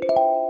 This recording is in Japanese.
you